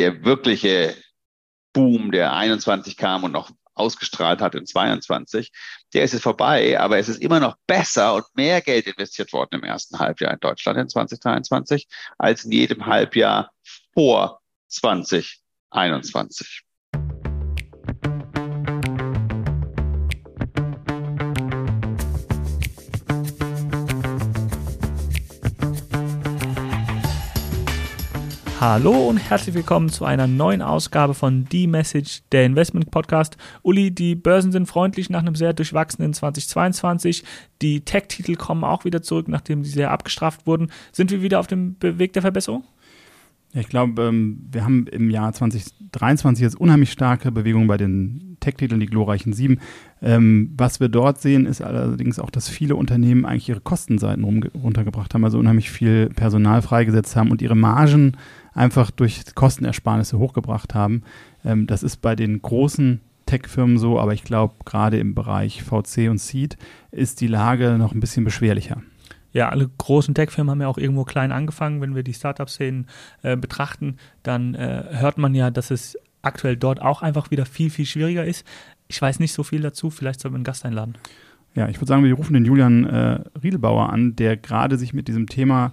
der wirkliche Boom, der 21 kam und noch ausgestrahlt hat in 22, der ist jetzt vorbei, aber es ist immer noch besser und mehr Geld investiert worden im ersten Halbjahr in Deutschland in 2023 als in jedem Halbjahr vor 2021. Hallo und herzlich willkommen zu einer neuen Ausgabe von The Message, der Investment Podcast. Uli, die Börsen sind freundlich nach einem sehr durchwachsenen 2022. Die Tech-Titel kommen auch wieder zurück, nachdem sie sehr abgestraft wurden. Sind wir wieder auf dem Weg der Verbesserung? Ich glaube, ähm, wir haben im Jahr 2023 jetzt unheimlich starke Bewegungen bei den Tech-Titeln, die glorreichen sieben. Ähm, was wir dort sehen, ist allerdings auch, dass viele Unternehmen eigentlich ihre Kostenseiten runtergebracht haben, also unheimlich viel Personal freigesetzt haben und ihre Margen einfach durch Kostenersparnisse hochgebracht haben. Ähm, das ist bei den großen Tech-Firmen so, aber ich glaube, gerade im Bereich VC und Seed ist die Lage noch ein bisschen beschwerlicher. Ja, alle großen Tech-Firmen haben ja auch irgendwo klein angefangen. Wenn wir die Startup-Szenen äh, betrachten, dann äh, hört man ja, dass es aktuell dort auch einfach wieder viel, viel schwieriger ist. Ich weiß nicht so viel dazu, vielleicht sollten wir einen Gast einladen. Ja, ich würde sagen, wir rufen den Julian äh, Riedelbauer an, der gerade sich mit diesem Thema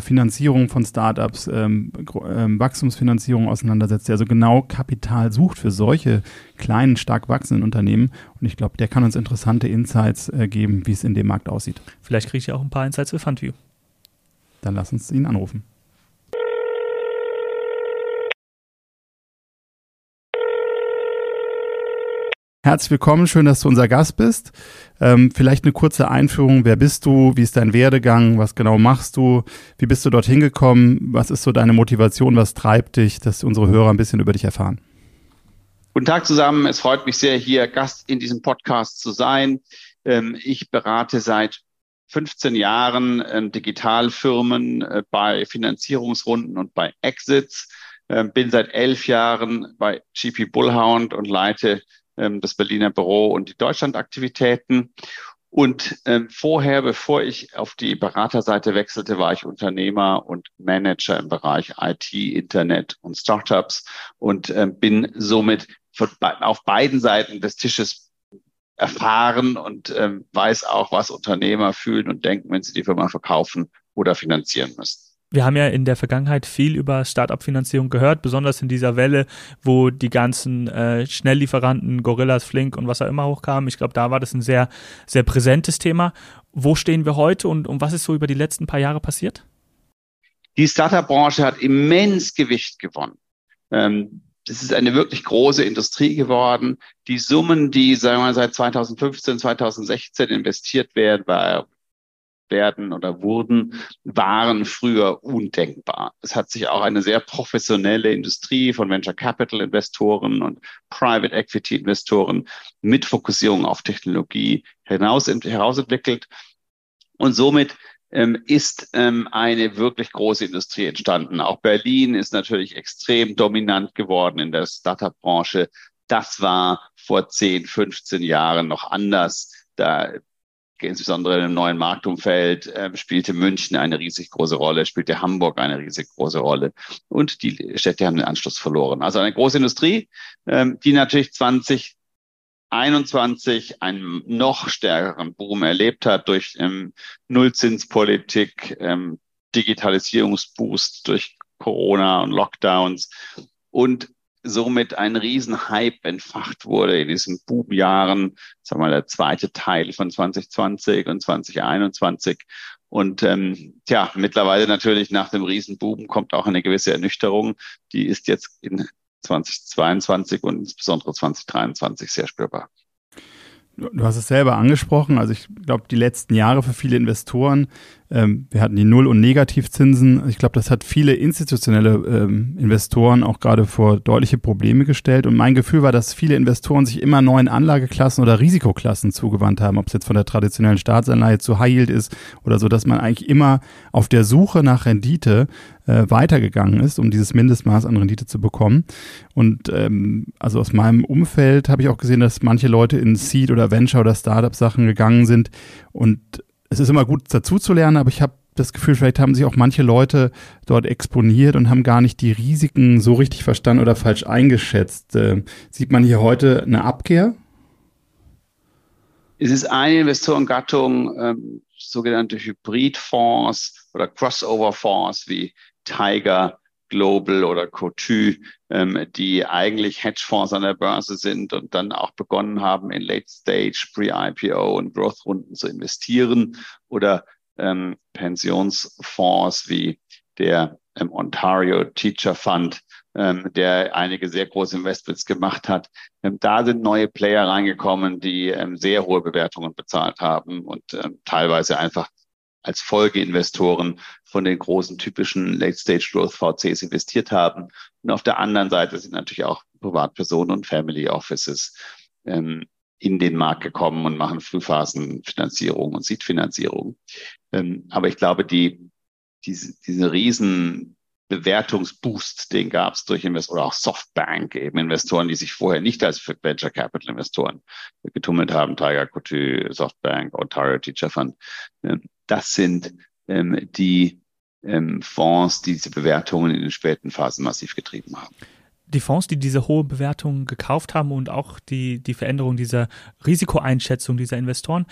Finanzierung von Startups, ähm, ähm, Wachstumsfinanzierung auseinandersetzt, der also genau Kapital sucht für solche kleinen, stark wachsenden Unternehmen. Und ich glaube, der kann uns interessante Insights äh, geben, wie es in dem Markt aussieht. Vielleicht kriege ich ja auch ein paar Insights für Fundview. Dann lass uns ihn anrufen. Herzlich willkommen, schön, dass du unser Gast bist. Ähm, vielleicht eine kurze Einführung. Wer bist du? Wie ist dein Werdegang? Was genau machst du? Wie bist du dorthin gekommen? Was ist so deine Motivation? Was treibt dich, dass unsere Hörer ein bisschen über dich erfahren? Guten Tag zusammen. Es freut mich sehr, hier Gast in diesem Podcast zu sein. Ähm, ich berate seit 15 Jahren ähm, Digitalfirmen äh, bei Finanzierungsrunden und bei Exits. Ähm, bin seit elf Jahren bei GP Bullhound und leite ähm, das Berliner Büro und die Deutschlandaktivitäten. Und ähm, vorher, bevor ich auf die Beraterseite wechselte, war ich Unternehmer und Manager im Bereich IT, Internet und Startups und ähm, bin somit auf beiden Seiten des Tisches erfahren und weiß auch, was Unternehmer fühlen und denken, wenn sie die Firma verkaufen oder finanzieren müssen wir haben ja in der Vergangenheit viel über Startup-Finanzierung gehört, besonders in dieser Welle, wo die ganzen äh, Schnelllieferanten, Gorillas, Flink und was auch immer hochkamen. Ich glaube, da war das ein sehr, sehr präsentes Thema. Wo stehen wir heute und, und was ist so über die letzten paar Jahre passiert? Die Startup-Branche hat immens Gewicht gewonnen. Ähm, das ist eine wirklich große Industrie geworden. Die Summen, die sagen wir mal, seit 2015, 2016 investiert werden, war werden oder wurden, waren früher undenkbar. Es hat sich auch eine sehr professionelle Industrie von Venture Capital Investoren und Private Equity Investoren mit Fokussierung auf Technologie hinaus, herausentwickelt. Und somit ähm, ist ähm, eine wirklich große Industrie entstanden. Auch Berlin ist natürlich extrem dominant geworden in der Startup-Branche. Das war vor 10, 15 Jahren noch anders. Da insbesondere im neuen Marktumfeld äh, spielte München eine riesig große Rolle, spielte Hamburg eine riesig große Rolle und die Städte haben den Anschluss verloren. Also eine große Industrie, ähm, die natürlich 2021 einen noch stärkeren Boom erlebt hat durch ähm, Nullzinspolitik, ähm, Digitalisierungsboost durch Corona und Lockdowns und somit ein Riesenhype entfacht wurde in diesen Boomjahren, sagen wir mal der zweite Teil von 2020 und 2021. Und ähm, ja, mittlerweile natürlich nach dem Riesenboom kommt auch eine gewisse Ernüchterung. Die ist jetzt in 2022 und insbesondere 2023 sehr spürbar. Du hast es selber angesprochen. Also ich glaube, die letzten Jahre für viele Investoren ähm, wir hatten die Null- und Negativzinsen. Ich glaube, das hat viele institutionelle ähm, Investoren auch gerade vor deutliche Probleme gestellt. Und mein Gefühl war, dass viele Investoren sich immer neuen Anlageklassen oder Risikoklassen zugewandt haben, ob es jetzt von der traditionellen Staatsanleihe zu High Yield ist oder so, dass man eigentlich immer auf der Suche nach Rendite äh, weitergegangen ist, um dieses Mindestmaß an Rendite zu bekommen. Und ähm, also aus meinem Umfeld habe ich auch gesehen, dass manche Leute in Seed oder Venture oder Startup Sachen gegangen sind und es ist immer gut dazu zu lernen, aber ich habe das Gefühl, vielleicht haben sich auch manche Leute dort exponiert und haben gar nicht die Risiken so richtig verstanden oder falsch eingeschätzt. Äh, sieht man hier heute eine Abkehr? Es ist eine Investorengattung, ähm, sogenannte Hybridfonds oder Crossover-Fonds wie Tiger, Global oder Cotu, ähm, die eigentlich Hedgefonds an der Börse sind und dann auch begonnen haben, in Late Stage, Pre-IPO und Growth-Runden zu investieren oder ähm, Pensionsfonds wie der ähm, Ontario Teacher Fund, ähm, der einige sehr große Investments gemacht hat. Ähm, da sind neue Player reingekommen, die ähm, sehr hohe Bewertungen bezahlt haben und ähm, teilweise einfach als Folgeinvestoren von den großen typischen Late-Stage-Growth VCs investiert haben. Und auf der anderen Seite sind natürlich auch Privatpersonen und Family Offices ähm, in den Markt gekommen und machen Frühphasenfinanzierung und Seed-Finanzierung. Ähm, aber ich glaube, die, diese, diese riesen Bewertungsboost, den gab es durch Investoren oder auch Softbank, eben Investoren, die sich vorher nicht als Venture Capital Investoren getummelt haben, Tiger Coutu, Softbank, Ontario Teacher Fund. Das sind ähm, die ähm, Fonds, die diese Bewertungen in den späten Phasen massiv getrieben haben die Fonds, die diese hohe Bewertung gekauft haben und auch die, die Veränderung dieser Risikoeinschätzung dieser Investoren,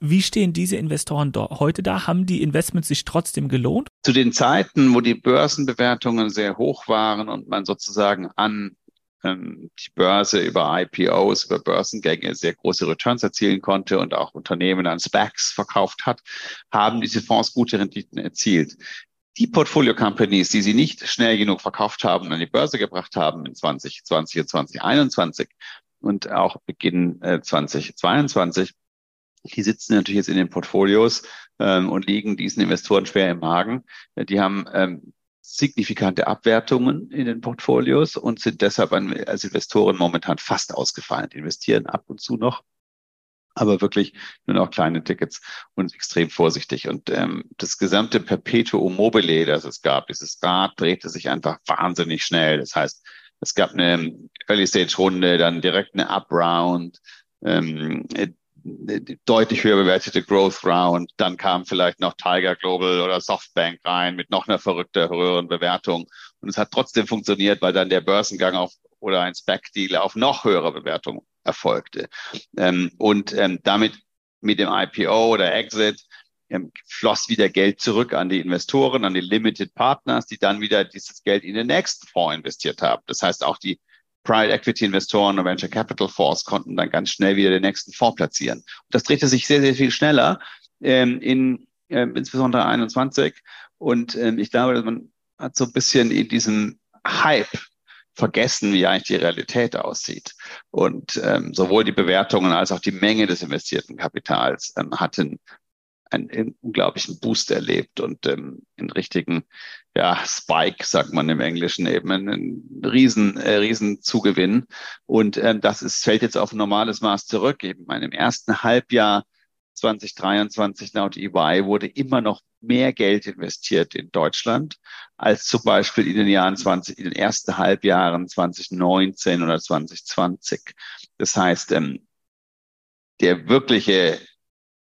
wie stehen diese Investoren heute da? Haben die Investments sich trotzdem gelohnt? Zu den Zeiten, wo die Börsenbewertungen sehr hoch waren und man sozusagen an die Börse über IPOs, über Börsengänge sehr große Returns erzielen konnte und auch Unternehmen an SPACs verkauft hat, haben diese Fonds gute Renditen erzielt. Die Portfolio Companies, die sie nicht schnell genug verkauft haben und an die Börse gebracht haben in 2020 und 2021 und auch Beginn äh, 2022, die sitzen natürlich jetzt in den Portfolios ähm, und liegen diesen Investoren schwer im Magen. Die haben ähm, signifikante Abwertungen in den Portfolios und sind deshalb als Investoren momentan fast ausgefallen. Investieren ab und zu noch, aber wirklich nur noch kleine Tickets und extrem vorsichtig. Und ähm, das gesamte Perpetuum mobile, das es gab, dieses Rad drehte sich einfach wahnsinnig schnell. Das heißt, es gab eine Early-Stage-Runde, dann direkt eine Up-Round, ähm, deutlich höher bewertete Growth Round. Dann kam vielleicht noch Tiger Global oder Softbank rein mit noch einer verrückter höheren Bewertung. Und es hat trotzdem funktioniert, weil dann der Börsengang auf oder ein Spec-Deal auf noch höhere Bewertung erfolgte. Ähm, und ähm, damit mit dem IPO oder Exit ähm, floss wieder Geld zurück an die Investoren, an die Limited Partners, die dann wieder dieses Geld in den nächsten Fonds investiert haben. Das heißt, auch die Private Equity Investoren und Venture Capital Fonds konnten dann ganz schnell wieder den nächsten Fonds platzieren. Und das drehte sich sehr, sehr viel schneller ähm, in ähm, insbesondere 21. Und ähm, ich glaube, man hat so ein bisschen in diesem Hype vergessen, wie eigentlich die Realität aussieht. Und ähm, sowohl die Bewertungen als auch die Menge des investierten Kapitals ähm, hatten einen unglaublichen Boost erlebt und ähm, einen richtigen ja, Spike, sagt man im Englischen, eben einen riesen, äh, riesen Zugewinn. Und ähm, das ist, fällt jetzt auf ein normales Maß zurück. Eben in meinem ersten Halbjahr 2023 laut EY wurde immer noch mehr Geld investiert in Deutschland als zum Beispiel in den Jahren 20, in den ersten Halbjahren 2019 oder 2020. Das heißt, ähm, der wirkliche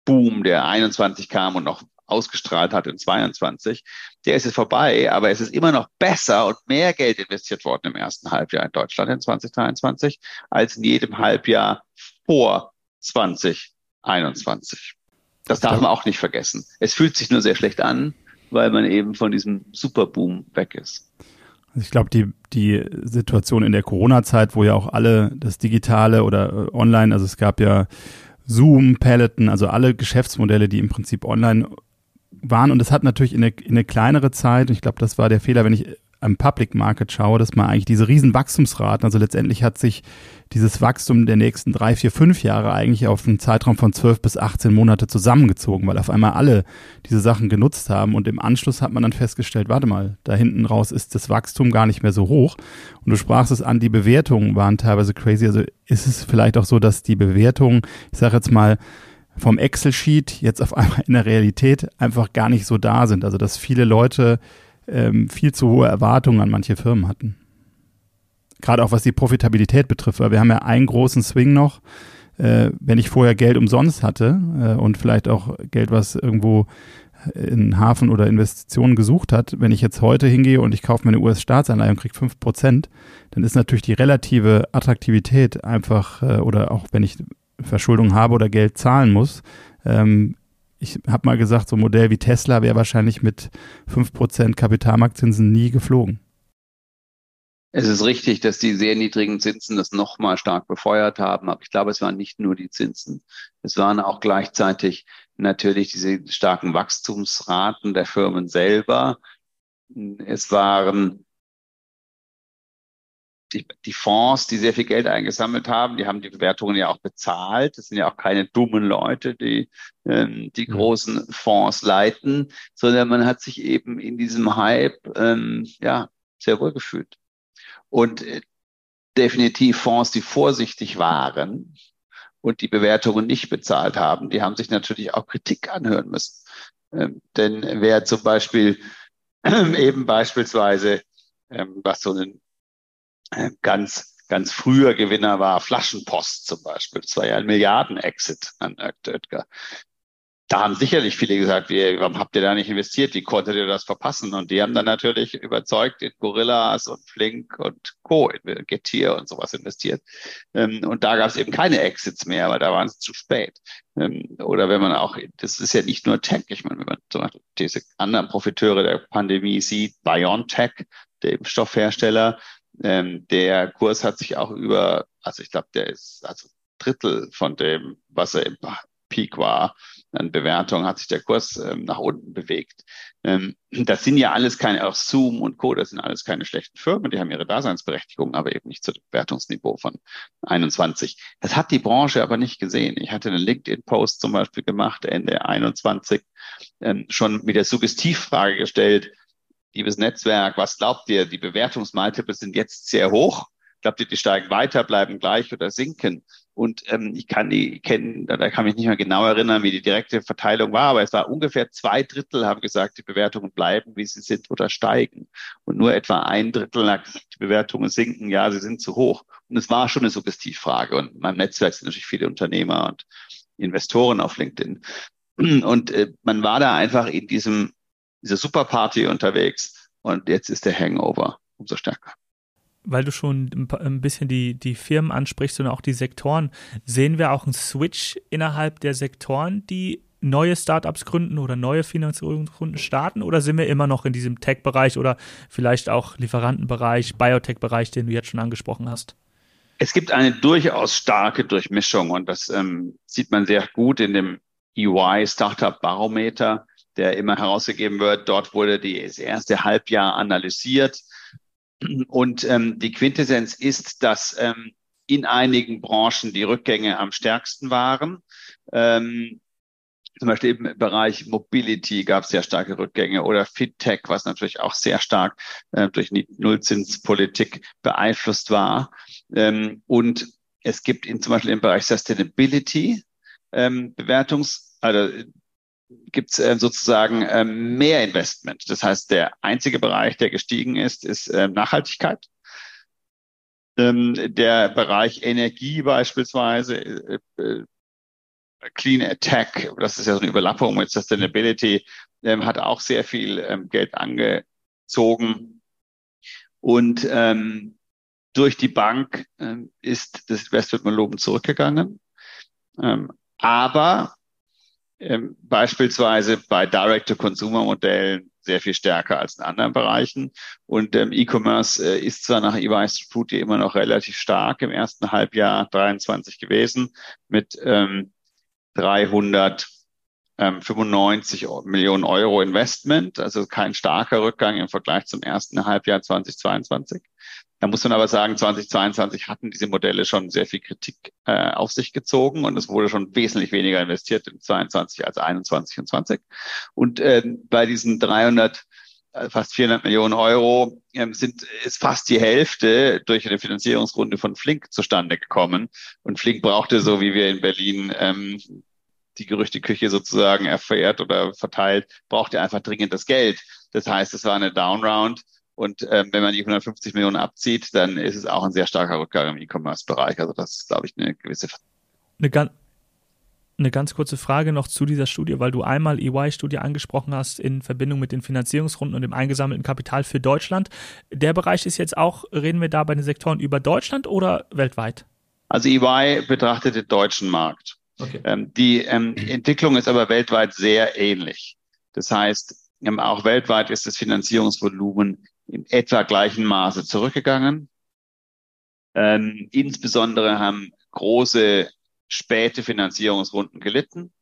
Boom, der 21 kam und noch ausgestrahlt hat in 22, der ist jetzt vorbei, aber es ist immer noch besser und mehr Geld investiert worden im ersten Halbjahr in Deutschland in 2023 als in jedem Halbjahr vor 2021. Das darf man auch nicht vergessen. Es fühlt sich nur sehr schlecht an, weil man eben von diesem Superboom weg ist. Also ich glaube, die, die Situation in der Corona-Zeit, wo ja auch alle das Digitale oder äh, online, also es gab ja Zoom, Peloton, also alle Geschäftsmodelle, die im Prinzip online waren. Und es hat natürlich in eine, in eine kleinere Zeit, und ich glaube, das war der Fehler, wenn ich am Public Market schaue, dass man eigentlich diese riesen Wachstumsraten, also letztendlich hat sich dieses Wachstum der nächsten drei, vier, fünf Jahre eigentlich auf einen Zeitraum von zwölf bis 18 Monate zusammengezogen, weil auf einmal alle diese Sachen genutzt haben und im Anschluss hat man dann festgestellt, warte mal, da hinten raus ist das Wachstum gar nicht mehr so hoch. Und du sprachst es an, die Bewertungen waren teilweise crazy. Also ist es vielleicht auch so, dass die Bewertungen, ich sage jetzt mal, vom Excel-Sheet jetzt auf einmal in der Realität einfach gar nicht so da sind. Also dass viele Leute ähm, viel zu hohe Erwartungen an manche Firmen hatten. Gerade auch was die Profitabilität betrifft, weil wir haben ja einen großen Swing noch. Äh, wenn ich vorher Geld umsonst hatte äh, und vielleicht auch Geld, was irgendwo in Hafen oder Investitionen gesucht hat, wenn ich jetzt heute hingehe und ich kaufe mir eine US-Staatsanleihe und kriege 5%, dann ist natürlich die relative Attraktivität einfach, äh, oder auch wenn ich Verschuldung habe oder Geld zahlen muss, ähm, ich habe mal gesagt, so ein Modell wie Tesla wäre wahrscheinlich mit 5% Kapitalmarktzinsen nie geflogen. Es ist richtig, dass die sehr niedrigen Zinsen das nochmal stark befeuert haben, aber ich glaube, es waren nicht nur die Zinsen. Es waren auch gleichzeitig natürlich diese starken Wachstumsraten der Firmen selber. Es waren die, die Fonds, die sehr viel Geld eingesammelt haben, die haben die Bewertungen ja auch bezahlt. Das sind ja auch keine dummen Leute, die ähm, die großen Fonds leiten, sondern man hat sich eben in diesem Hype ähm, ja sehr wohl gefühlt. Und äh, definitiv Fonds, die vorsichtig waren und die Bewertungen nicht bezahlt haben, die haben sich natürlich auch Kritik anhören müssen. Ähm, denn wer zum Beispiel eben beispielsweise, ähm, was so ein äh, ganz, ganz früher Gewinner war, Flaschenpost zum Beispiel, das war ja ein Milliarden-Exit an Oetker da haben sicherlich viele gesagt, wie, warum habt ihr da nicht investiert? Wie konntet ihr das verpassen? Und die haben dann natürlich überzeugt in Gorillas und Flink und Co., in Getir und sowas investiert. Ähm, und da gab es eben keine Exits mehr, weil da waren es zu spät. Ähm, oder wenn man auch, das ist ja nicht nur Tech, ich meine, wenn man zum Beispiel diese anderen Profiteure der Pandemie sieht, BioNTech, der Impfstoffhersteller, ähm, der Kurs hat sich auch über, also ich glaube, der ist also Drittel von dem, was er im Peak war, an Bewertung hat sich der Kurs ähm, nach unten bewegt. Ähm, das sind ja alles keine, auch Zoom und Co., das sind alles keine schlechten Firmen, die haben ihre Daseinsberechtigung, aber eben nicht zu dem Bewertungsniveau von 21. Das hat die Branche aber nicht gesehen. Ich hatte einen LinkedIn-Post zum Beispiel gemacht, Ende 21, ähm, schon mit der Suggestivfrage gestellt, liebes Netzwerk, was glaubt ihr, die Bewertungsmultiples sind jetzt sehr hoch? Glaubt ihr, die steigen weiter, bleiben gleich oder sinken? Und ähm, ich kann die kennen, da, da kann mich nicht mehr genau erinnern, wie die direkte Verteilung war, aber es war ungefähr zwei Drittel haben gesagt, die Bewertungen bleiben, wie sie sind oder steigen. Und nur etwa ein Drittel hat gesagt, die Bewertungen sinken, ja, sie sind zu hoch. Und es war schon eine Suggestivfrage. Und in meinem Netzwerk sind natürlich viele Unternehmer und Investoren auf LinkedIn. Und äh, man war da einfach in diesem, dieser Superparty unterwegs und jetzt ist der Hangover umso stärker. Weil du schon ein bisschen die, die Firmen ansprichst und auch die Sektoren, sehen wir auch einen Switch innerhalb der Sektoren, die neue Startups gründen oder neue Finanzierungsrunden starten? Oder sind wir immer noch in diesem Tech-Bereich oder vielleicht auch Lieferantenbereich, Biotech-Bereich, den du jetzt schon angesprochen hast? Es gibt eine durchaus starke Durchmischung und das ähm, sieht man sehr gut in dem EY Startup Barometer, der immer herausgegeben wird. Dort wurde die, das erste Halbjahr analysiert und ähm, die Quintessenz ist, dass ähm, in einigen Branchen die Rückgänge am stärksten waren. Ähm, zum Beispiel im Bereich Mobility gab es sehr starke Rückgänge oder FinTech, was natürlich auch sehr stark äh, durch die Nullzinspolitik beeinflusst war. Ähm, und es gibt in, zum Beispiel im Bereich Sustainability ähm, Bewertungs, also gibt es äh, sozusagen äh, mehr Investment. Das heißt, der einzige Bereich, der gestiegen ist, ist äh, Nachhaltigkeit. Ähm, der Bereich Energie beispielsweise, äh, äh, Clean Attack, das ist ja so eine Überlappung mit Sustainability, ähm, hat auch sehr viel ähm, Geld angezogen. Und ähm, durch die Bank ähm, ist das Investmentvolumen zurückgegangen. Ähm, aber ähm, beispielsweise bei Direct-to-Consumer-Modellen sehr viel stärker als in anderen Bereichen. Und ähm, E-Commerce äh, ist zwar nach EY Fruity immer noch relativ stark im ersten Halbjahr 23 gewesen mit ähm, 395 Millionen Euro Investment, also kein starker Rückgang im Vergleich zum ersten Halbjahr 2022. Da muss man aber sagen, 2022 hatten diese Modelle schon sehr viel Kritik äh, auf sich gezogen und es wurde schon wesentlich weniger investiert in 22 als 21 und 20. Und äh, bei diesen 300 äh, fast 400 Millionen Euro ähm, sind ist fast die Hälfte durch eine Finanzierungsrunde von Flink zustande gekommen. Und Flink brauchte, so wie wir in Berlin ähm, die Gerüchteküche sozusagen erfährt oder verteilt, brauchte einfach dringend das Geld. Das heißt, es war eine Downround und ähm, wenn man die 150 Millionen abzieht, dann ist es auch ein sehr starker Rückgang im E-Commerce-Bereich. Also das ist, glaube ich, eine gewisse. Eine ganz eine ganz kurze Frage noch zu dieser Studie, weil du einmal EY-Studie angesprochen hast in Verbindung mit den Finanzierungsrunden und dem eingesammelten Kapital für Deutschland. Der Bereich ist jetzt auch, reden wir da bei den Sektoren über Deutschland oder weltweit? Also EY betrachtet den deutschen Markt. Okay. Ähm, die ähm, Entwicklung ist aber weltweit sehr ähnlich. Das heißt, ähm, auch weltweit ist das Finanzierungsvolumen in etwa gleichen Maße zurückgegangen. Ähm, insbesondere haben große späte Finanzierungsrunden gelitten.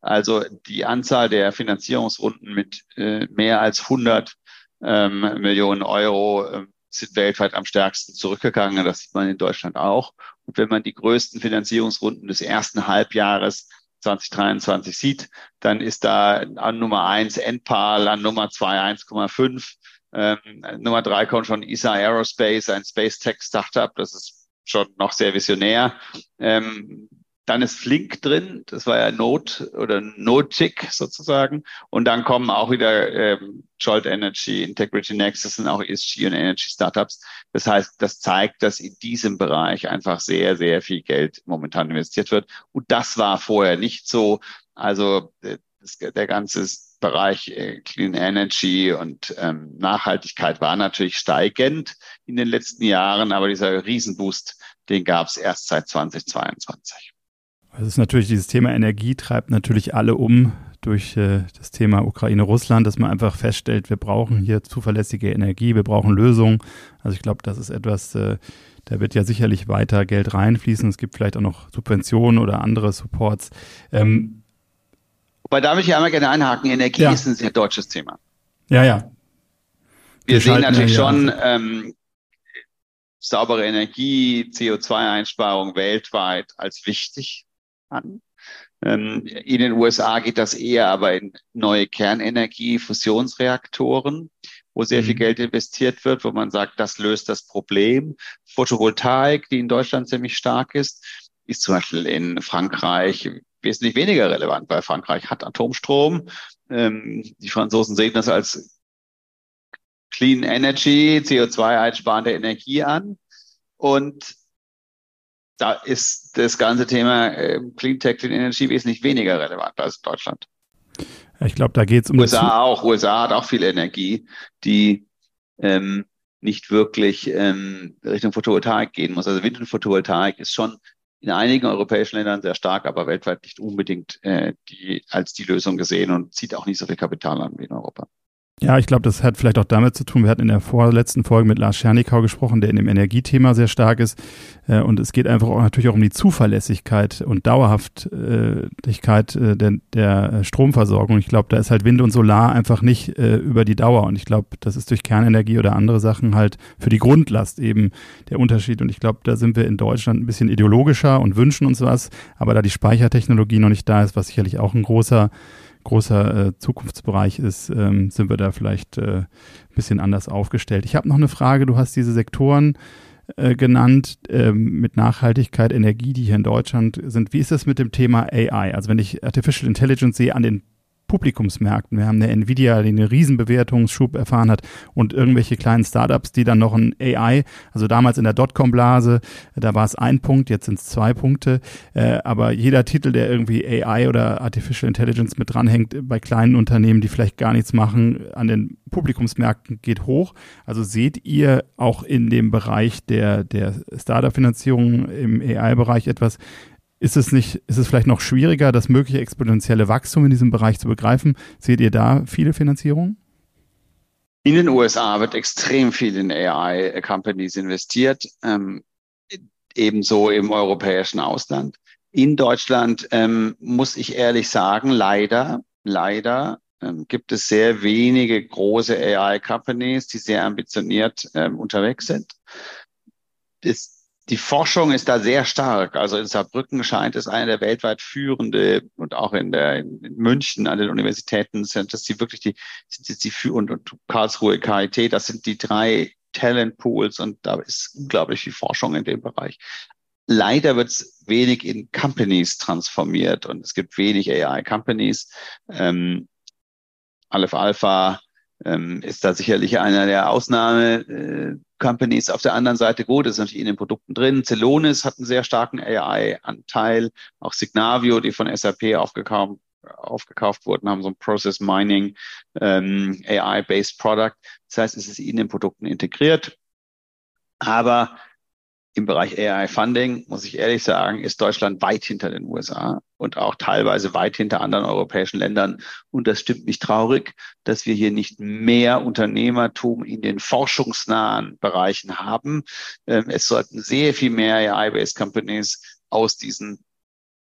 Also die Anzahl der Finanzierungsrunden mit äh, mehr als 100 ähm, Millionen Euro äh, sind weltweit am stärksten zurückgegangen. Das sieht man in Deutschland auch. Und wenn man die größten Finanzierungsrunden des ersten Halbjahres 2023 sieht, dann ist da an Nummer eins Enpal, an Nummer zwei 1,5, ähm, Nummer drei kommt schon ESA Aerospace, ein Space Tech Startup. Das ist schon noch sehr visionär. Ähm, dann ist Flink drin, das war ja Not oder Notic sozusagen. Und dann kommen auch wieder ähm, Jolt Energy, Integrity Nexus und auch ESG und Energy Startups. Das heißt, das zeigt, dass in diesem Bereich einfach sehr, sehr viel Geld momentan investiert wird. Und das war vorher nicht so. Also äh, der ganze Bereich äh, Clean Energy und ähm, Nachhaltigkeit war natürlich steigend in den letzten Jahren, aber dieser Riesenboost, den gab es erst seit 2022. Es ist natürlich dieses Thema Energie treibt natürlich alle um durch äh, das Thema Ukraine-Russland, dass man einfach feststellt, wir brauchen hier zuverlässige Energie, wir brauchen Lösungen. Also ich glaube, das ist etwas, äh, da wird ja sicherlich weiter Geld reinfließen. Es gibt vielleicht auch noch Subventionen oder andere Supports. Ähm, Wobei da möchte ich einmal gerne einhaken, Energie ja. ist ein sehr deutsches Thema. Ja, ja. Wir, wir sehen natürlich ja, schon ähm, saubere Energie, CO2-Einsparung weltweit als wichtig an. Ähm, in den USA geht das eher aber in neue Kernenergie, Fusionsreaktoren, wo sehr viel mhm. Geld investiert wird, wo man sagt, das löst das Problem. Photovoltaik, die in Deutschland ziemlich stark ist, ist zum Beispiel in Frankreich wesentlich weniger relevant, weil Frankreich hat Atomstrom. Ähm, die Franzosen sehen das als Clean Energy, CO2-einsparende Energie an. Und da ist das ganze Thema äh, Clean Tech, Clean Energy wesentlich weniger relevant als in Deutschland. Ich glaube, da geht es um. USA auch. USA hat auch viel Energie, die ähm, nicht wirklich ähm, Richtung Photovoltaik gehen muss. Also Wind und Photovoltaik ist schon in einigen europäischen Ländern sehr stark, aber weltweit nicht unbedingt äh, die, als die Lösung gesehen und zieht auch nicht so viel Kapital an wie in Europa. Ja, ich glaube, das hat vielleicht auch damit zu tun. Wir hatten in der vorletzten Folge mit Lars Schernikau gesprochen, der in dem Energiethema sehr stark ist. Äh, und es geht einfach auch natürlich auch um die Zuverlässigkeit und Dauerhaftigkeit äh, der, der Stromversorgung. Ich glaube, da ist halt Wind und Solar einfach nicht äh, über die Dauer. Und ich glaube, das ist durch Kernenergie oder andere Sachen halt für die Grundlast eben der Unterschied. Und ich glaube, da sind wir in Deutschland ein bisschen ideologischer und wünschen uns was. Aber da die Speichertechnologie noch nicht da ist, was sicherlich auch ein großer großer äh, Zukunftsbereich ist, ähm, sind wir da vielleicht äh, bisschen anders aufgestellt. Ich habe noch eine Frage. Du hast diese Sektoren äh, genannt äh, mit Nachhaltigkeit, Energie, die hier in Deutschland sind. Wie ist das mit dem Thema AI? Also wenn ich Artificial Intelligence sehe an den Publikumsmärkten. Wir haben eine Nvidia, die einen Riesenbewertungsschub erfahren hat und irgendwelche kleinen Startups, die dann noch ein AI, also damals in der Dotcom-Blase, da war es ein Punkt, jetzt sind es zwei Punkte, äh, aber jeder Titel, der irgendwie AI oder Artificial Intelligence mit dranhängt, bei kleinen Unternehmen, die vielleicht gar nichts machen, an den Publikumsmärkten geht hoch. Also seht ihr auch in dem Bereich der, der Startup-Finanzierung im AI-Bereich etwas, ist es nicht, ist es vielleicht noch schwieriger, das mögliche exponentielle Wachstum in diesem Bereich zu begreifen? Seht ihr da viele Finanzierungen? In den USA wird extrem viel in AI-Companies investiert, ähm, ebenso im europäischen Ausland. In Deutschland ähm, muss ich ehrlich sagen, leider, leider ähm, gibt es sehr wenige große AI-Companies, die sehr ambitioniert ähm, unterwegs sind. Das die Forschung ist da sehr stark. Also in Saarbrücken scheint es eine der weltweit führende und auch in der in München an den Universitäten sind das die wirklich die sind jetzt die führende und Karlsruhe KIT, das sind die drei Talentpools und da ist unglaublich viel Forschung in dem Bereich. Leider wird es wenig in Companies transformiert und es gibt wenig AI-Companies. Ähm, Aleph Alpha ähm, ist da sicherlich einer der Ausnahme-Companies. Äh, Auf der anderen Seite gut, ist natürlich in den Produkten drin. Celonis hat einen sehr starken AI-Anteil. Auch Signavio, die von SAP aufgekauft, aufgekauft wurden, haben so ein Process Mining ähm, AI-based Product. Das heißt, es ist in den Produkten integriert. Aber im Bereich AI Funding, muss ich ehrlich sagen, ist Deutschland weit hinter den USA und auch teilweise weit hinter anderen europäischen Ländern. Und das stimmt mich traurig, dass wir hier nicht mehr Unternehmertum in den forschungsnahen Bereichen haben. Ähm, es sollten sehr viel mehr AI-based Companies aus diesen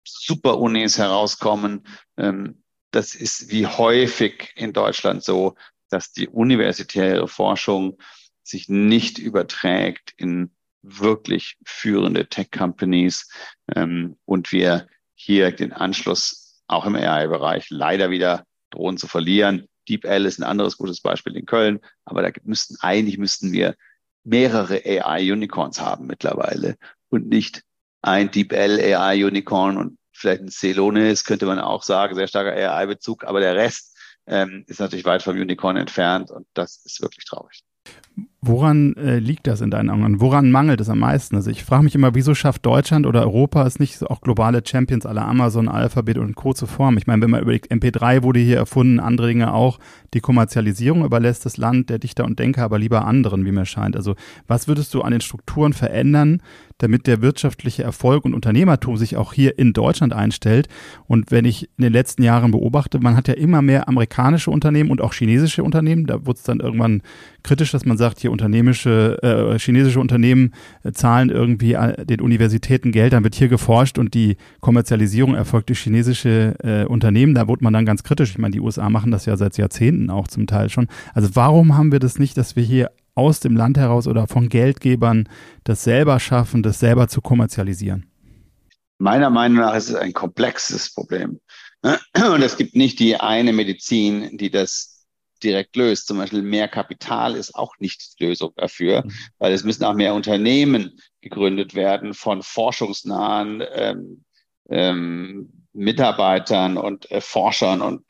Super-Unis herauskommen. Ähm, das ist wie häufig in Deutschland so, dass die universitäre Forschung sich nicht überträgt in wirklich führende Tech-Companies ähm, und wir hier den Anschluss auch im AI-Bereich leider wieder drohen zu verlieren. DeepL ist ein anderes gutes Beispiel in Köln, aber da müssten eigentlich müssten wir mehrere AI-Unicorns haben mittlerweile und nicht ein DeepL AI-Unicorn und vielleicht ein Celonis, könnte man auch sagen, sehr starker AI-Bezug, aber der Rest ähm, ist natürlich weit vom Unicorn entfernt und das ist wirklich traurig. Woran äh, liegt das in deinen Augen? Woran mangelt es am meisten? Also ich frage mich immer, wieso schafft Deutschland oder Europa es nicht, so auch globale Champions aller Amazon, Alphabet und Co. zu formen? Ich meine, wenn man überlegt, MP3 wurde hier erfunden, andere Dinge auch. Die Kommerzialisierung überlässt das Land der Dichter und Denker aber lieber anderen, wie mir scheint. Also was würdest du an den Strukturen verändern, damit der wirtschaftliche Erfolg und Unternehmertum sich auch hier in Deutschland einstellt. Und wenn ich in den letzten Jahren beobachte, man hat ja immer mehr amerikanische Unternehmen und auch chinesische Unternehmen. Da wird es dann irgendwann kritisch, dass man sagt, hier unternehmische, äh, chinesische Unternehmen äh, zahlen irgendwie äh, den Universitäten Geld, dann wird hier geforscht und die Kommerzialisierung erfolgt durch chinesische äh, Unternehmen. Da wird man dann ganz kritisch. Ich meine, die USA machen das ja seit Jahrzehnten auch zum Teil schon. Also warum haben wir das nicht, dass wir hier aus dem Land heraus oder von Geldgebern das selber schaffen, das selber zu kommerzialisieren? Meiner Meinung nach ist es ein komplexes Problem. Und es gibt nicht die eine Medizin, die das direkt löst. Zum Beispiel mehr Kapital ist auch nicht die Lösung dafür, mhm. weil es müssen auch mehr Unternehmen gegründet werden von forschungsnahen ähm, ähm, Mitarbeitern und äh, Forschern und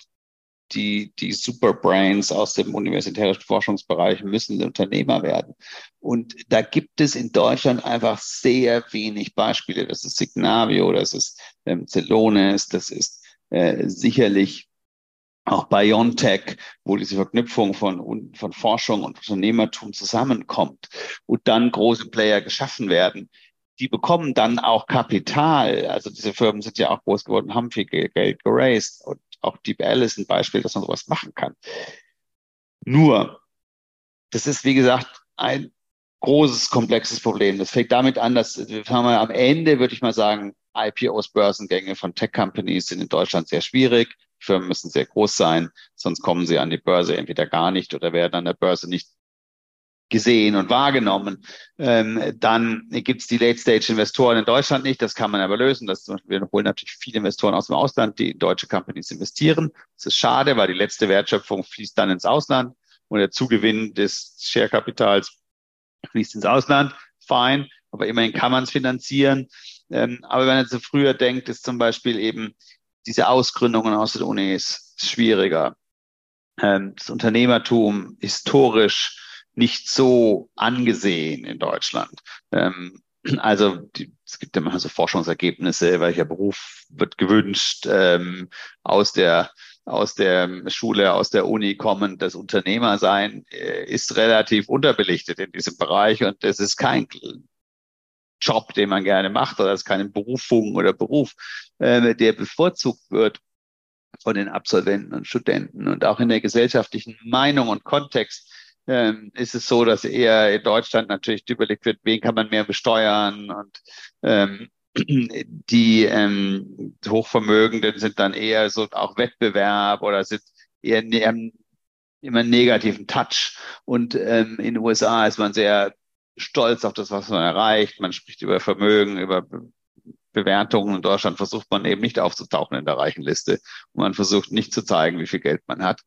die, die Superbrains aus dem universitären Forschungsbereich müssen Unternehmer werden. Und da gibt es in Deutschland einfach sehr wenig Beispiele. Das ist Signavio, das ist ähm, Celonis, das ist äh, sicherlich auch BioNTech, wo diese Verknüpfung von, von Forschung und Unternehmertum zusammenkommt und dann große Player geschaffen werden. Die bekommen dann auch Kapital. Also diese Firmen sind ja auch groß geworden, haben viel Geld geraced und auch DeepL ist ein Beispiel, dass man sowas machen kann. Nur, das ist, wie gesagt, ein großes, komplexes Problem. Das fängt damit an, dass wir haben am Ende, würde ich mal sagen, IPOs, Börsengänge von Tech-Companies sind in Deutschland sehr schwierig. Firmen müssen sehr groß sein, sonst kommen sie an die Börse entweder gar nicht oder werden an der Börse nicht gesehen und wahrgenommen. Ähm, dann gibt es die Late-Stage-Investoren in Deutschland nicht. Das kann man aber lösen. Das wir holen natürlich viele Investoren aus dem Ausland, die in deutsche Companies investieren. Das ist schade, weil die letzte Wertschöpfung fließt dann ins Ausland und der Zugewinn des Share-Kapitals fließt ins Ausland. Fein, aber immerhin kann man es finanzieren. Ähm, aber wenn man so früher denkt, ist zum Beispiel eben diese Ausgründungen aus den Unis schwieriger. Ähm, das Unternehmertum historisch nicht so angesehen in Deutschland. Ähm, also die, es gibt immer so Forschungsergebnisse, welcher Beruf wird gewünscht ähm, aus der aus der Schule, aus der Uni kommen. Das Unternehmersein äh, ist relativ unterbelichtet in diesem Bereich und es ist kein Job, den man gerne macht oder es ist keine Berufung oder Beruf, äh, der bevorzugt wird von den Absolventen und Studenten und auch in der gesellschaftlichen Meinung und Kontext ähm, ist es so, dass eher in Deutschland natürlich überlegt wird, wen kann man mehr besteuern und ähm, die ähm, Hochvermögenden sind dann eher so auch Wettbewerb oder sind eher ne immer negativen Touch. Und ähm, in den USA ist man sehr stolz auf das, was man erreicht. Man spricht über Vermögen, über Bewertungen. In Deutschland versucht man eben nicht aufzutauchen in der reichen Liste. Und man versucht nicht zu zeigen, wie viel Geld man hat.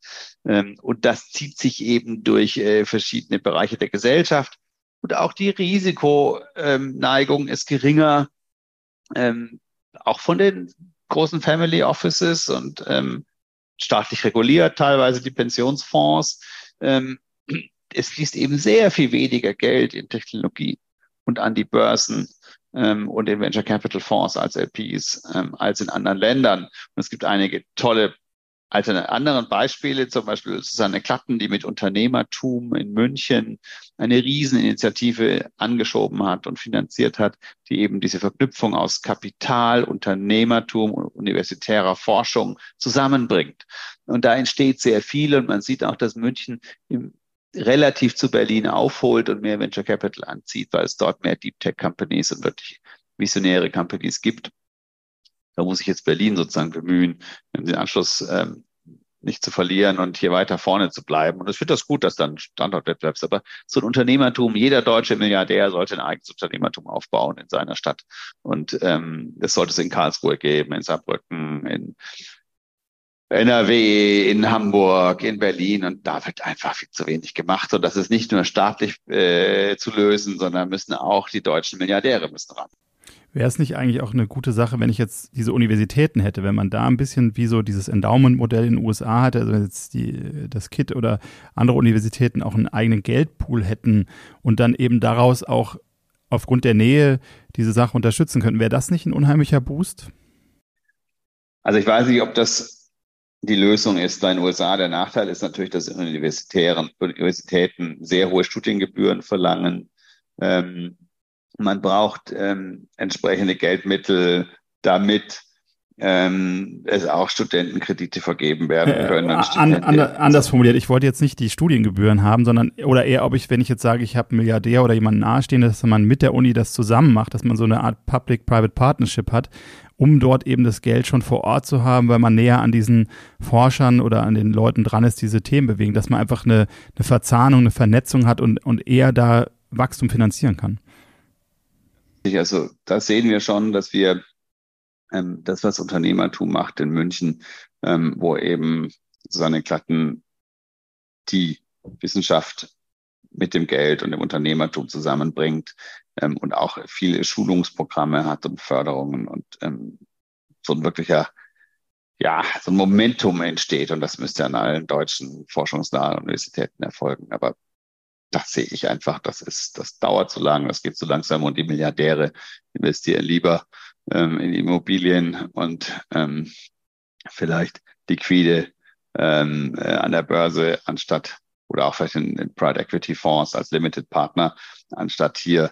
Ähm, und das zieht sich eben durch äh, verschiedene Bereiche der Gesellschaft. Und auch die Risikoneigung ist geringer, ähm, auch von den großen Family Offices und ähm, staatlich reguliert, teilweise die Pensionsfonds. ähm, es fließt eben sehr viel weniger Geld in Technologie und an die Börsen ähm, und in Venture Capital Fonds als LPs ähm, als in anderen Ländern. Und es gibt einige tolle anderen Beispiele, zum Beispiel Susanne Klatten, die mit Unternehmertum in München eine Rieseninitiative angeschoben hat und finanziert hat, die eben diese Verknüpfung aus Kapital, Unternehmertum und universitärer Forschung zusammenbringt. Und da entsteht sehr viel und man sieht auch, dass München im relativ zu Berlin aufholt und mehr Venture Capital anzieht, weil es dort mehr Deep Tech Companies und wirklich visionäre Companies gibt. Da muss ich jetzt Berlin sozusagen bemühen, den Anschluss ähm, nicht zu verlieren und hier weiter vorne zu bleiben. Und ich finde das gut, dass dann Standortwettbewerb ist. Aber so ein Unternehmertum, jeder deutsche Milliardär sollte ein eigenes Unternehmertum aufbauen in seiner Stadt. Und ähm, das sollte es in Karlsruhe geben, in Saarbrücken, in NRW, in Hamburg, in Berlin und da wird einfach viel zu wenig gemacht. Und das ist nicht nur staatlich äh, zu lösen, sondern müssen auch die deutschen Milliardäre müssen ran. Wäre es nicht eigentlich auch eine gute Sache, wenn ich jetzt diese Universitäten hätte, wenn man da ein bisschen wie so dieses Endowment-Modell in den USA hatte, also jetzt die, das KIT oder andere Universitäten auch einen eigenen Geldpool hätten und dann eben daraus auch aufgrund der Nähe diese Sache unterstützen könnten. Wäre das nicht ein unheimlicher Boost? Also ich weiß nicht, ob das die Lösung ist da in den USA. Der Nachteil ist natürlich, dass Universitären, Universitäten sehr hohe Studiengebühren verlangen. Ähm, man braucht ähm, entsprechende Geldmittel, damit ähm, es auch Studentenkredite vergeben werden äh, können. Äh, an, an, anders formuliert, ich wollte jetzt nicht die Studiengebühren haben, sondern oder eher, ob ich, wenn ich jetzt sage, ich habe einen Milliardär oder jemanden nahestehen, dass man mit der Uni das zusammen macht, dass man so eine Art Public-Private Partnership hat, um dort eben das Geld schon vor Ort zu haben, weil man näher an diesen Forschern oder an den Leuten dran ist, diese Themen bewegen, dass man einfach eine, eine Verzahnung, eine Vernetzung hat und, und eher da Wachstum finanzieren kann. Also da sehen wir schon, dass wir ähm, das, was Unternehmertum macht in München, ähm, wo eben Susanne Klatten die Wissenschaft mit dem Geld und dem Unternehmertum zusammenbringt ähm, und auch viele Schulungsprogramme hat und Förderungen und ähm, so ein wirklicher, ja, so ein Momentum entsteht und das müsste an allen deutschen forschungsnahen Universitäten erfolgen. Aber das sehe ich einfach, das ist, das dauert zu lang, das geht zu langsam und die Milliardäre investieren lieber ähm, in Immobilien und ähm, vielleicht liquide ähm, äh, an der Börse anstatt oder auch vielleicht in, in Private Equity Fonds als Limited Partner, anstatt hier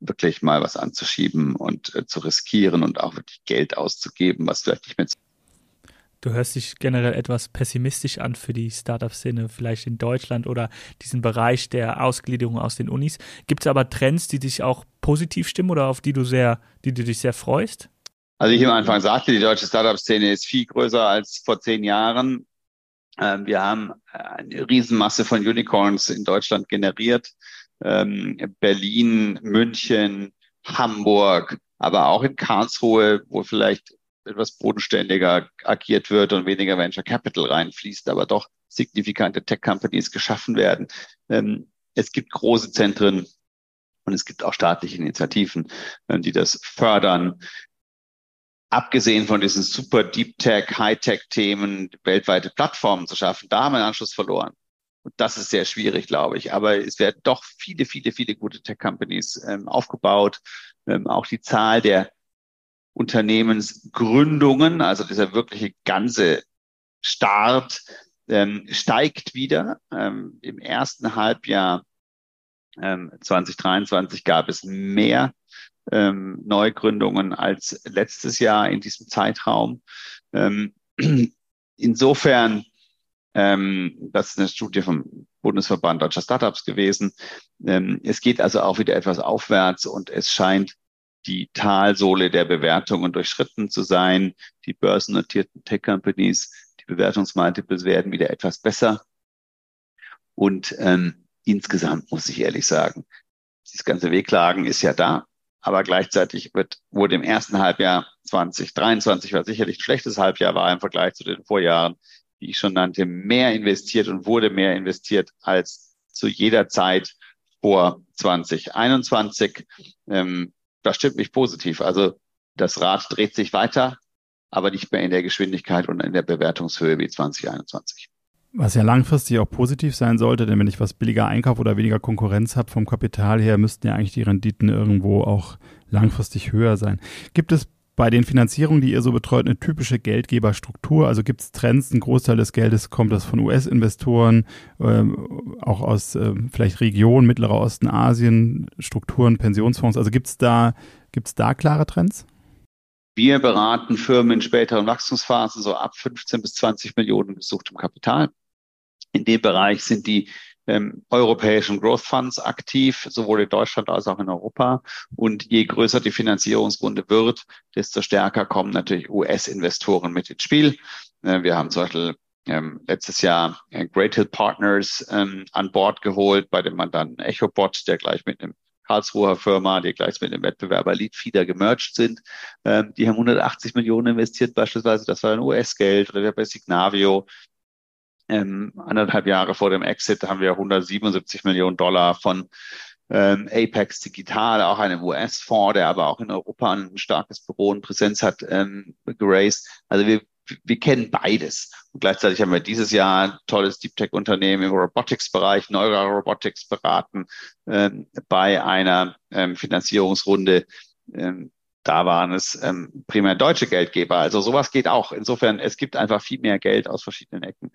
wirklich mal was anzuschieben und äh, zu riskieren und auch wirklich Geld auszugeben, was vielleicht nicht mehr Du hörst dich generell etwas pessimistisch an für die Startup-Szene, vielleicht in Deutschland oder diesen Bereich der Ausgliederung aus den Unis. Gibt es aber Trends, die dich auch positiv stimmen oder auf die du sehr, die du dich sehr freust? Also ich am Anfang sagte, die deutsche Startup-Szene ist viel größer als vor zehn Jahren. Ähm, wir haben eine Riesenmasse von Unicorns in Deutschland generiert. Ähm, Berlin, München, Hamburg, aber auch in Karlsruhe, wo vielleicht etwas bodenständiger agiert wird und weniger Venture Capital reinfließt, aber doch signifikante Tech-Companies geschaffen werden. Ähm, es gibt große Zentren und es gibt auch staatliche Initiativen, äh, die das fördern. Abgesehen von diesen super Deep Tech, High Tech Themen, weltweite Plattformen zu schaffen, da haben wir einen Anschluss verloren. Und das ist sehr schwierig, glaube ich. Aber es werden doch viele, viele, viele gute Tech-Companies ähm, aufgebaut. Ähm, auch die Zahl der Unternehmensgründungen, also dieser wirkliche ganze Start, ähm, steigt wieder. Ähm, Im ersten Halbjahr ähm, 2023 gab es mehr ähm, Neugründungen als letztes Jahr in diesem Zeitraum. Ähm, insofern, ähm, das ist eine Studie vom Bundesverband Deutscher Startups gewesen. Ähm, es geht also auch wieder etwas aufwärts und es scheint die Talsohle der Bewertungen durchschritten zu sein. Die börsennotierten Tech-Companies, die Bewertungsmultiples werden wieder etwas besser. Und ähm, insgesamt muss ich ehrlich sagen, dieses ganze Wehklagen ist ja da, aber gleichzeitig wird, wurde im ersten Halbjahr 2023, was sicherlich ein schlechtes Halbjahr war im Vergleich zu den Vorjahren, wie ich schon nannte, mehr investiert und wurde mehr investiert als zu jeder Zeit vor 2021. Ähm, das stimmt mich positiv. Also das Rad dreht sich weiter, aber nicht mehr in der Geschwindigkeit und in der Bewertungshöhe wie 2021. Was ja langfristig auch positiv sein sollte, denn wenn ich was billiger einkaufe oder weniger Konkurrenz habe vom Kapital her, müssten ja eigentlich die Renditen irgendwo auch langfristig höher sein. Gibt es bei den Finanzierungen, die ihr so betreut, eine typische Geldgeberstruktur? Also gibt es Trends? Ein Großteil des Geldes kommt das von US-Investoren, ähm, auch aus äh, vielleicht Regionen, Mittlerer Osten, Asien, Strukturen, Pensionsfonds. Also gibt es da, gibt's da klare Trends? Wir beraten Firmen in späteren Wachstumsphasen so ab 15 bis 20 Millionen gesuchtem Kapital. In dem Bereich sind die ähm, europäischen Growth Funds aktiv, sowohl in Deutschland als auch in Europa. Und je größer die Finanzierungsrunde wird, desto stärker kommen natürlich US-Investoren mit ins Spiel. Äh, wir haben zum Beispiel ähm, letztes Jahr äh, Great Hill Partners ähm, an Bord geholt, bei dem man dann EchoBot, der gleich mit einem Karlsruher Firma, die gleich mit dem Wettbewerber Leadfeeder gemerged sind. Ähm, die haben 180 Millionen investiert beispielsweise, das war ein US-Geld oder bei Signavio ähm, anderthalb Jahre vor dem Exit haben wir 177 Millionen Dollar von ähm, Apex Digital, auch einem US-Fonds, der aber auch in Europa ein starkes Büro und Präsenz hat, ähm, geraced. Also wir, wir kennen beides. Und gleichzeitig haben wir dieses Jahr ein tolles Deep Tech-Unternehmen im Robotics-Bereich, Neuro-Robotics beraten, ähm, bei einer ähm, Finanzierungsrunde, ähm, da waren es ähm, primär deutsche Geldgeber. Also sowas geht auch. Insofern, es gibt einfach viel mehr Geld aus verschiedenen Ecken.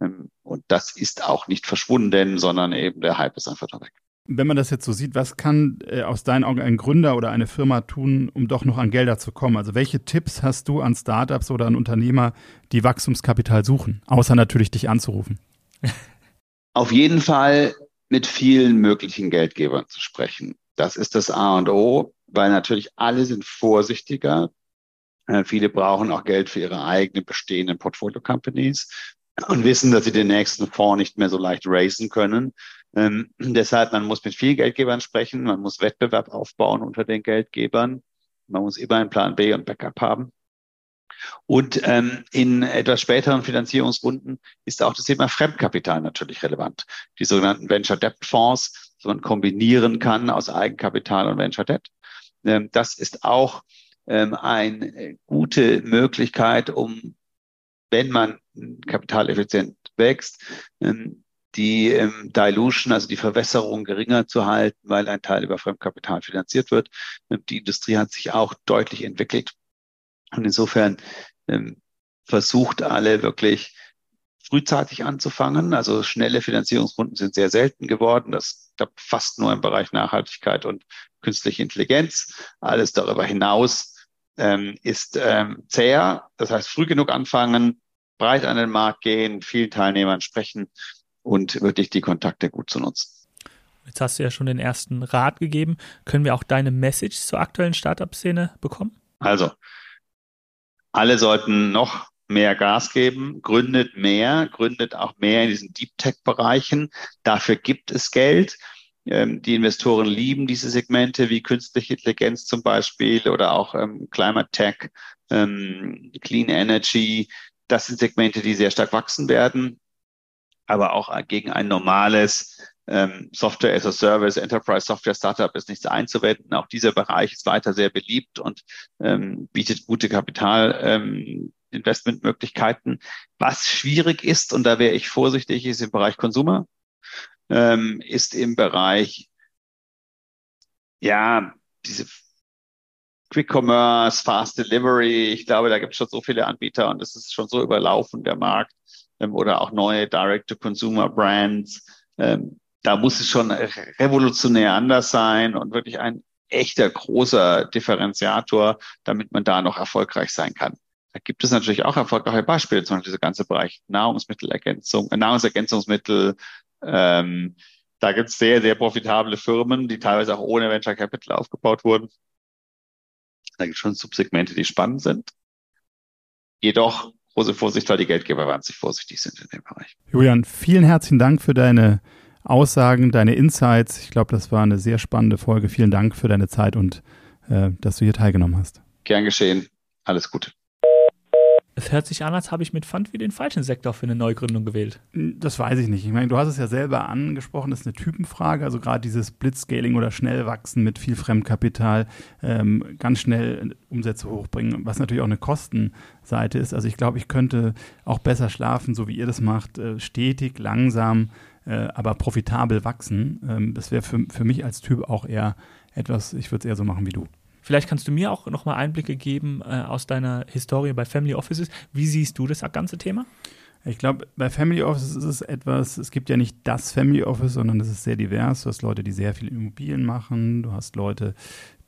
Ähm, und das ist auch nicht verschwunden, sondern eben der Hype ist einfach da weg. Wenn man das jetzt so sieht, was kann äh, aus deinen Augen ein Gründer oder eine Firma tun, um doch noch an Gelder zu kommen? Also welche Tipps hast du an Startups oder an Unternehmer, die Wachstumskapital suchen, außer natürlich dich anzurufen? Auf jeden Fall mit vielen möglichen Geldgebern zu sprechen. Das ist das A und O weil natürlich alle sind vorsichtiger. Äh, viele brauchen auch Geld für ihre eigenen bestehenden Portfolio-Companies und wissen, dass sie den nächsten Fonds nicht mehr so leicht raisen können. Ähm, deshalb, man muss mit vielen Geldgebern sprechen, man muss Wettbewerb aufbauen unter den Geldgebern, man muss immer einen Plan B und Backup haben. Und ähm, in etwas späteren Finanzierungsrunden ist auch das Thema Fremdkapital natürlich relevant. Die sogenannten Venture Debt Fonds, die man kombinieren kann aus Eigenkapital und Venture Debt. Ähm, das ist auch ähm, eine gute Möglichkeit, um, wenn man kapitaleffizient wächst, ähm, die Dilution, also die Verwässerung geringer zu halten, weil ein Teil über Fremdkapital finanziert wird. Die Industrie hat sich auch deutlich entwickelt. Und insofern versucht alle wirklich frühzeitig anzufangen. Also schnelle Finanzierungsrunden sind sehr selten geworden. Das klappt fast nur im Bereich Nachhaltigkeit und künstliche Intelligenz. Alles darüber hinaus ähm, ist ähm, zäher. Das heißt, früh genug anfangen, breit an den Markt gehen, vielen Teilnehmern sprechen und wirklich die Kontakte gut zu nutzen. Jetzt hast du ja schon den ersten Rat gegeben. Können wir auch deine Message zur aktuellen Startup-Szene bekommen? Also, alle sollten noch mehr Gas geben, gründet mehr, gründet auch mehr in diesen Deep Tech-Bereichen. Dafür gibt es Geld. Ähm, die Investoren lieben diese Segmente wie künstliche Intelligenz zum Beispiel oder auch ähm, Climate Tech, ähm, Clean Energy. Das sind Segmente, die sehr stark wachsen werden, aber auch gegen ein normales Software as a Service, Enterprise Software Startup ist nichts einzuwenden. Auch dieser Bereich ist weiter sehr beliebt und bietet gute Kapital. Ähm, Investmentmöglichkeiten. Was schwierig ist, und da wäre ich vorsichtig, ist im Bereich Konsumer, ähm, ist im Bereich, ja, diese Quick Commerce, Fast Delivery. Ich glaube, da gibt es schon so viele Anbieter und es ist schon so überlaufen, der Markt. Ähm, oder auch neue Direct-to-Consumer-Brands. Ähm, da muss es schon revolutionär anders sein und wirklich ein echter großer Differenziator, damit man da noch erfolgreich sein kann. Da gibt es natürlich auch erfolgreiche Beispiele, zum Beispiel dieser ganze Bereich Nahrungsmittelergänzung, Nahrungsergänzungsmittel. Ähm, da gibt es sehr, sehr profitable Firmen, die teilweise auch ohne Venture Capital aufgebaut wurden. Da gibt es schon Subsegmente, die spannend sind. Jedoch große Vorsicht, weil die Geldgeber wahnsinnig vorsichtig sind in dem Bereich. Julian, vielen herzlichen Dank für deine Aussagen, deine Insights. Ich glaube, das war eine sehr spannende Folge. Vielen Dank für deine Zeit und äh, dass du hier teilgenommen hast. Gern geschehen. Alles Gute. Es hört sich an, als habe ich mit Fundvi den falschen Sektor für eine Neugründung gewählt. Das weiß ich nicht. Ich meine, du hast es ja selber angesprochen, das ist eine Typenfrage. Also gerade dieses Blitzscaling oder Schnellwachsen mit viel Fremdkapital, ähm, ganz schnell Umsätze hochbringen, was natürlich auch eine Kostenseite ist. Also ich glaube, ich könnte auch besser schlafen, so wie ihr das macht, äh, stetig, langsam, äh, aber profitabel wachsen. Ähm, das wäre für, für mich als Typ auch eher etwas, ich würde es eher so machen wie du. Vielleicht kannst du mir auch nochmal Einblicke geben äh, aus deiner Historie bei Family Offices. Wie siehst du das ganze Thema? Ich glaube, bei Family Offices ist es etwas, es gibt ja nicht das Family Office, sondern es ist sehr divers. Du hast Leute, die sehr viele Immobilien machen, du hast Leute,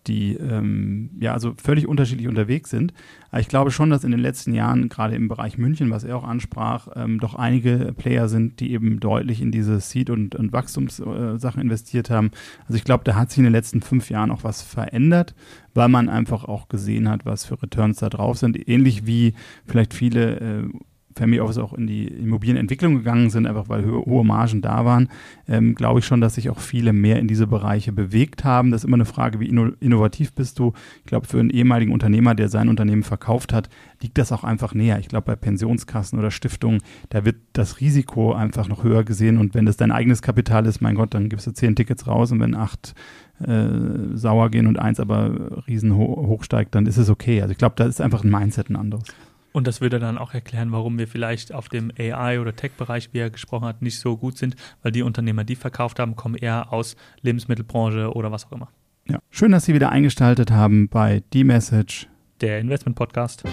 die ähm, ja also völlig unterschiedlich unterwegs sind. Aber ich glaube schon, dass in den letzten Jahren, gerade im Bereich München, was er auch ansprach, ähm, doch einige Player sind, die eben deutlich in diese Seed- und, und Wachstumssachen äh, investiert haben. Also ich glaube, da hat sich in den letzten fünf Jahren auch was verändert, weil man einfach auch gesehen hat, was für Returns da drauf sind. Ähnlich wie vielleicht viele äh, Family Office auch in die Immobilienentwicklung gegangen sind, einfach weil hohe Margen da waren, ähm, glaube ich schon, dass sich auch viele mehr in diese Bereiche bewegt haben. Das ist immer eine Frage, wie innovativ bist du. Ich glaube, für einen ehemaligen Unternehmer, der sein Unternehmen verkauft hat, liegt das auch einfach näher. Ich glaube, bei Pensionskassen oder Stiftungen, da wird das Risiko einfach noch höher gesehen. Und wenn das dein eigenes Kapital ist, mein Gott, dann gibst du zehn Tickets raus und wenn acht äh, sauer gehen und eins aber riesen hoch steigt, dann ist es okay. Also ich glaube, da ist einfach ein Mindset ein anderes. Und das würde dann auch erklären, warum wir vielleicht auf dem AI- oder Tech-Bereich, wie er gesprochen hat, nicht so gut sind, weil die Unternehmer, die verkauft haben, kommen eher aus Lebensmittelbranche oder was auch immer. Ja, schön, dass Sie wieder eingeschaltet haben bei The Message, der Investment Podcast.